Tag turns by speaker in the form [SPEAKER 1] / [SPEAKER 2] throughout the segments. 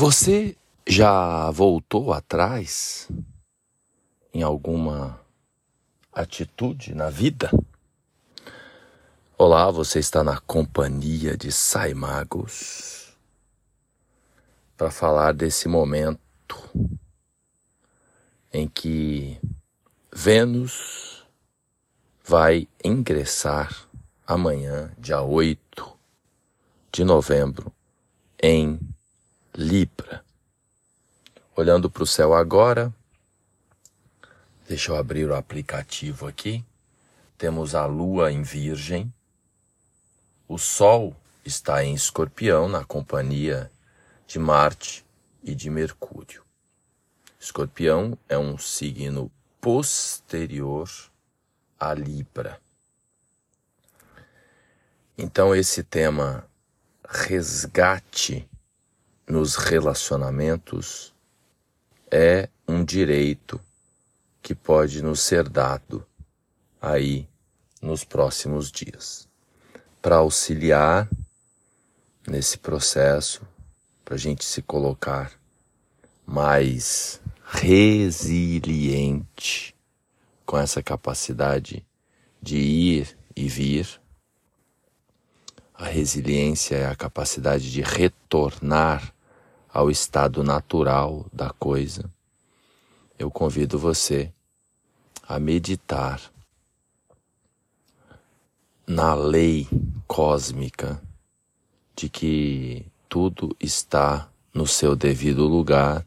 [SPEAKER 1] Você já voltou atrás em alguma atitude na vida? Olá, você está na companhia de Saimagos para falar desse momento em que Vênus vai ingressar amanhã, dia 8 de novembro, em Libra. Olhando para o céu agora, deixa eu abrir o aplicativo aqui. Temos a Lua em Virgem, o Sol está em Escorpião, na companhia de Marte e de Mercúrio. Escorpião é um signo posterior a Libra. Então, esse tema resgate nos relacionamentos é um direito que pode nos ser dado aí nos próximos dias. Para auxiliar nesse processo, para a gente se colocar mais resiliente com essa capacidade de ir e vir. A resiliência é a capacidade de retornar ao estado natural da coisa, eu convido você a meditar na lei cósmica de que tudo está no seu devido lugar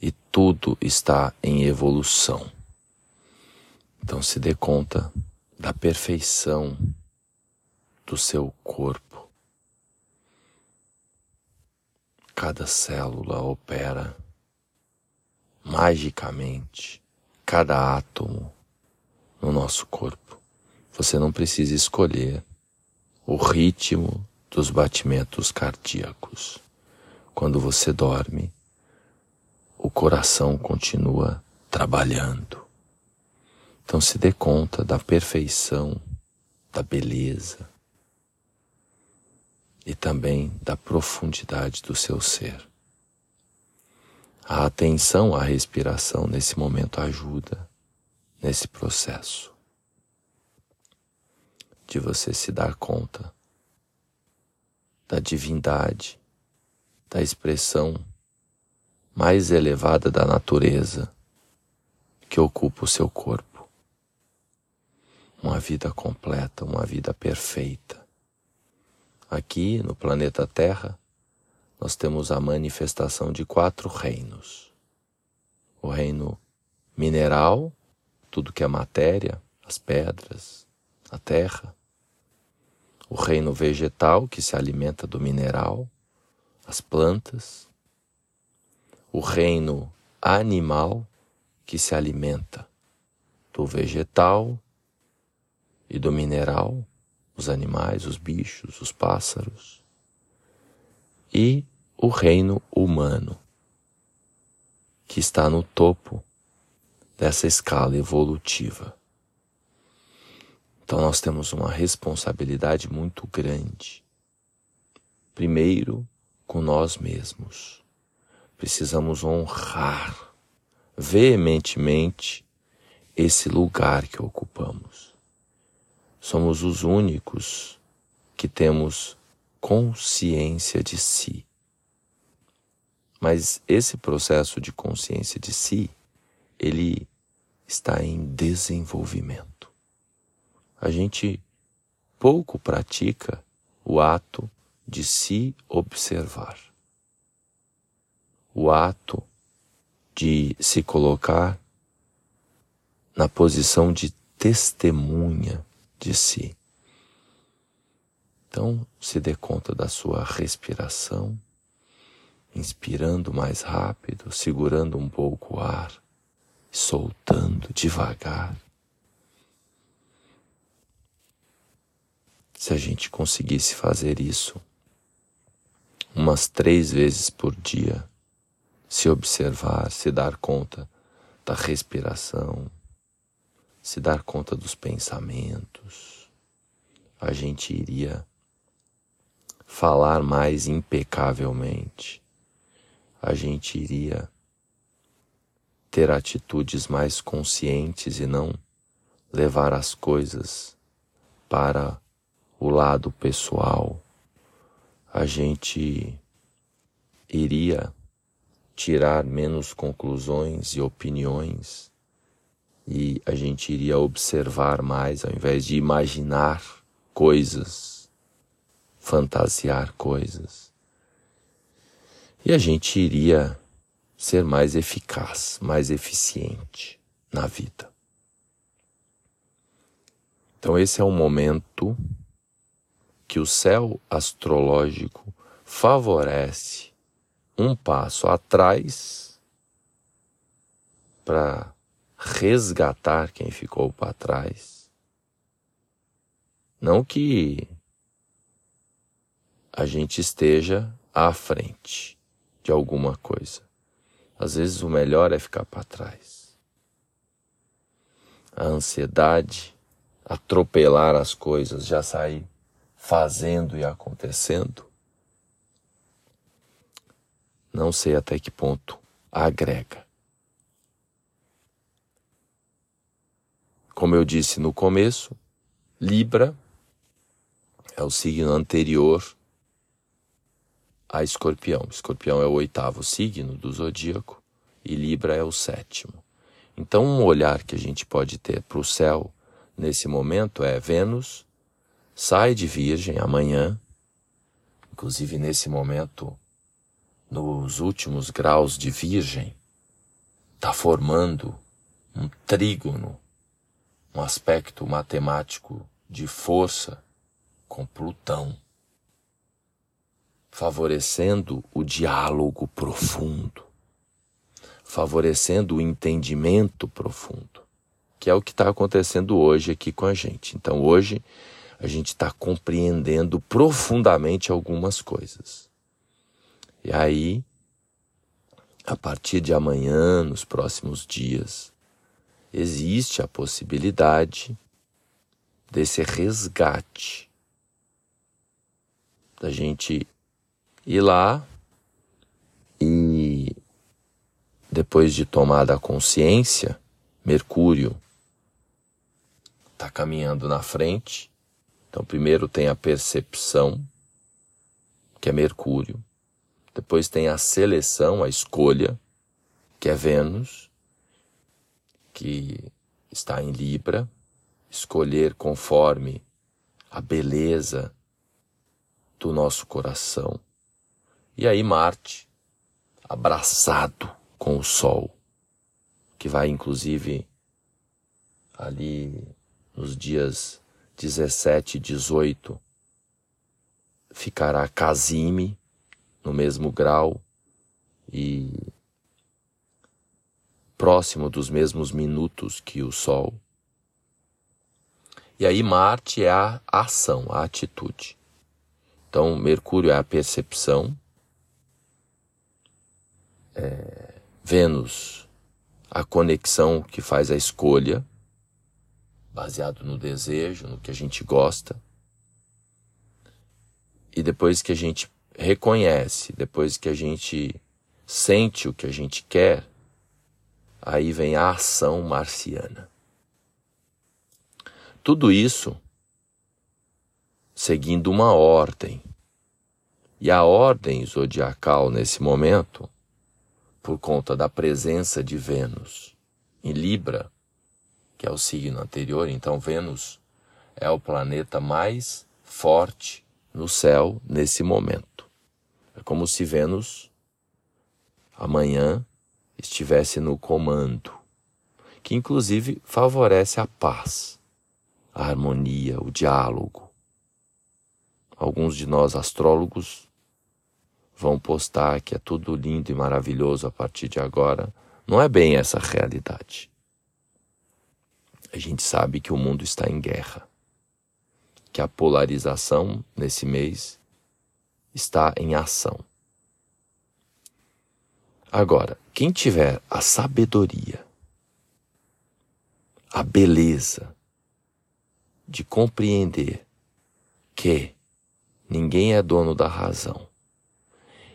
[SPEAKER 1] e tudo está em evolução. Então se dê conta da perfeição do seu corpo Cada célula opera magicamente, cada átomo no nosso corpo. Você não precisa escolher o ritmo dos batimentos cardíacos. Quando você dorme, o coração continua trabalhando. Então se dê conta da perfeição, da beleza, e também da profundidade do seu ser. A atenção à respiração nesse momento ajuda nesse processo de você se dar conta da divindade, da expressão mais elevada da natureza que ocupa o seu corpo. Uma vida completa, uma vida perfeita Aqui no planeta Terra, nós temos a manifestação de quatro reinos: o reino mineral, tudo que é matéria, as pedras, a terra, o reino vegetal, que se alimenta do mineral, as plantas, o reino animal, que se alimenta do vegetal e do mineral, os animais, os bichos, os pássaros, e o reino humano, que está no topo dessa escala evolutiva. Então nós temos uma responsabilidade muito grande. Primeiro, com nós mesmos. Precisamos honrar veementemente esse lugar que ocupamos somos os únicos que temos consciência de si. Mas esse processo de consciência de si, ele está em desenvolvimento. A gente pouco pratica o ato de se observar. O ato de se colocar na posição de testemunha de si. Então, se dê conta da sua respiração, inspirando mais rápido, segurando um pouco o ar, soltando devagar. Se a gente conseguisse fazer isso umas três vezes por dia, se observar, se dar conta da respiração, se dar conta dos pensamentos, a gente iria falar mais impecavelmente, a gente iria ter atitudes mais conscientes e não levar as coisas para o lado pessoal. A gente iria tirar menos conclusões e opiniões e a gente iria observar mais ao invés de imaginar coisas, fantasiar coisas. E a gente iria ser mais eficaz, mais eficiente na vida. Então, esse é um momento que o céu astrológico favorece um passo atrás para resgatar quem ficou para trás. Não que a gente esteja à frente de alguma coisa. Às vezes o melhor é ficar para trás. A ansiedade, atropelar as coisas, já sair fazendo e acontecendo, não sei até que ponto agrega. Como eu disse no começo, Libra é o signo anterior a Escorpião. Escorpião é o oitavo signo do zodíaco e Libra é o sétimo. Então, um olhar que a gente pode ter para o céu nesse momento é Vênus sai de Virgem amanhã, inclusive nesse momento nos últimos graus de Virgem, está formando um trígono, um aspecto matemático de força com Plutão, favorecendo o diálogo profundo, favorecendo o entendimento profundo, que é o que está acontecendo hoje aqui com a gente. Então, hoje, a gente está compreendendo profundamente algumas coisas. E aí, a partir de amanhã, nos próximos dias, existe a possibilidade desse resgate, da gente ir lá e, depois de tomada a consciência, Mercúrio está caminhando na frente. Então, primeiro tem a percepção, que é Mercúrio. Depois tem a seleção, a escolha, que é Vênus, que está em Libra, escolher conforme a beleza do nosso coração. E aí Marte, abraçado com o Sol, que vai inclusive ali nos dias 17 e 18, ficará Casime, no mesmo grau e próximo dos mesmos minutos que o Sol. E aí Marte é a ação, a atitude. Então Mercúrio é a percepção, é, Vênus a conexão que faz a escolha, baseado no desejo, no que a gente gosta. E depois que a gente reconhece, depois que a gente sente o que a gente quer, aí vem a ação marciana. Tudo isso seguindo uma ordem. E a ordem zodiacal nesse momento, por conta da presença de Vênus em Libra, que é o signo anterior, então Vênus é o planeta mais forte no céu nesse momento. É como se Vênus amanhã estivesse no comando, que inclusive favorece a paz, a harmonia, o diálogo. Alguns de nós astrólogos vão postar que é tudo lindo e maravilhoso a partir de agora. Não é bem essa a realidade. A gente sabe que o mundo está em guerra, que a polarização nesse mês está em ação. Agora, quem tiver a sabedoria, a beleza de compreender que ninguém é dono da razão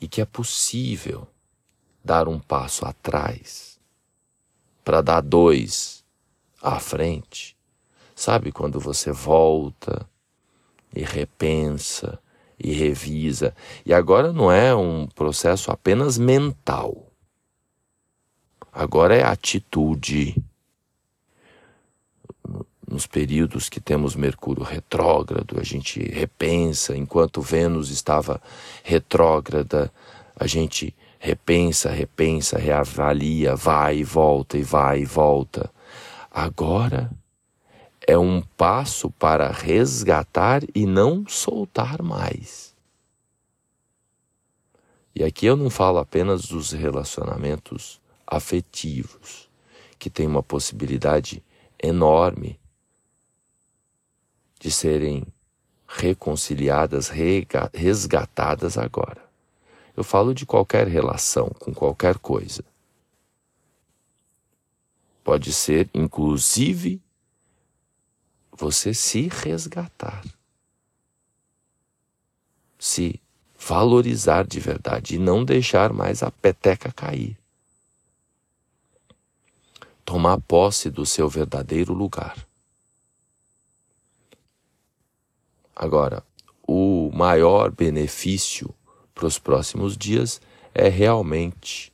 [SPEAKER 1] e que é possível dar um passo atrás para dar dois à frente. Sabe quando você volta e repensa e revisa. E agora não é um processo apenas mental. Agora é atitude. Nos períodos que temos Mercúrio retrógrado, a gente repensa, enquanto Vênus estava retrógrada, a gente repensa, repensa, reavalia, vai e volta e vai e volta. Agora é um passo para resgatar e não soltar mais. E aqui eu não falo apenas dos relacionamentos afetivos, que tem uma possibilidade enorme de serem reconciliadas, resgatadas agora. Eu falo de qualquer relação com qualquer coisa. Pode ser, inclusive, você se resgatar, se valorizar de verdade e não deixar mais a peteca cair. Tomar posse do seu verdadeiro lugar. Agora, o maior benefício para os próximos dias é realmente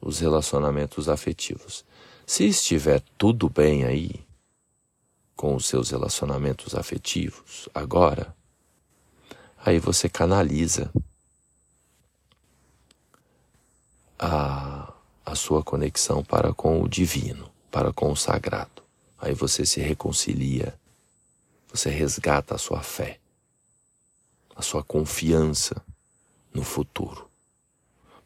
[SPEAKER 1] os relacionamentos afetivos. Se estiver tudo bem aí, com os seus relacionamentos afetivos agora, aí você canaliza a, a sua conexão para com o divino, para com o sagrado. Aí você se reconcilia, você resgata a sua fé, a sua confiança no futuro.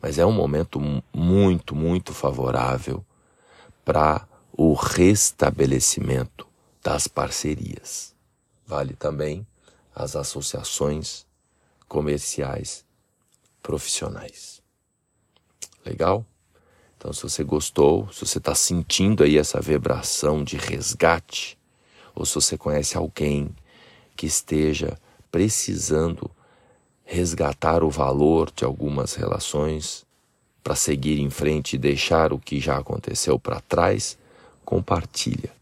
[SPEAKER 1] Mas é um momento muito, muito favorável para o restabelecimento das parcerias. Vale também as associações comerciais profissionais. Legal? Então, se você gostou, se você está sentindo aí essa vibração de resgate, ou se você conhece alguém que esteja precisando resgatar o valor de algumas relações para seguir em frente e deixar o que já aconteceu para trás, compartilha.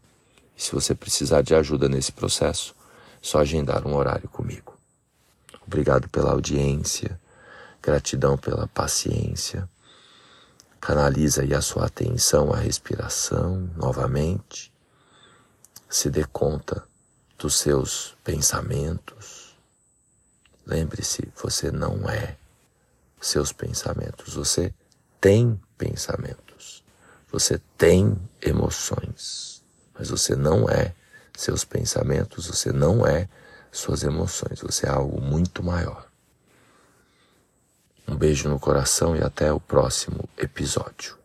[SPEAKER 1] Se você precisar de ajuda nesse processo, só agendar um horário comigo. Obrigado pela audiência, gratidão pela paciência. Canaliza aí a sua atenção à respiração novamente. Se dê conta dos seus pensamentos. Lembre-se, você não é seus pensamentos, você tem pensamentos, você tem emoções mas você não é seus pensamentos, você não é suas emoções, você é algo muito maior. Um beijo no coração e até o próximo episódio.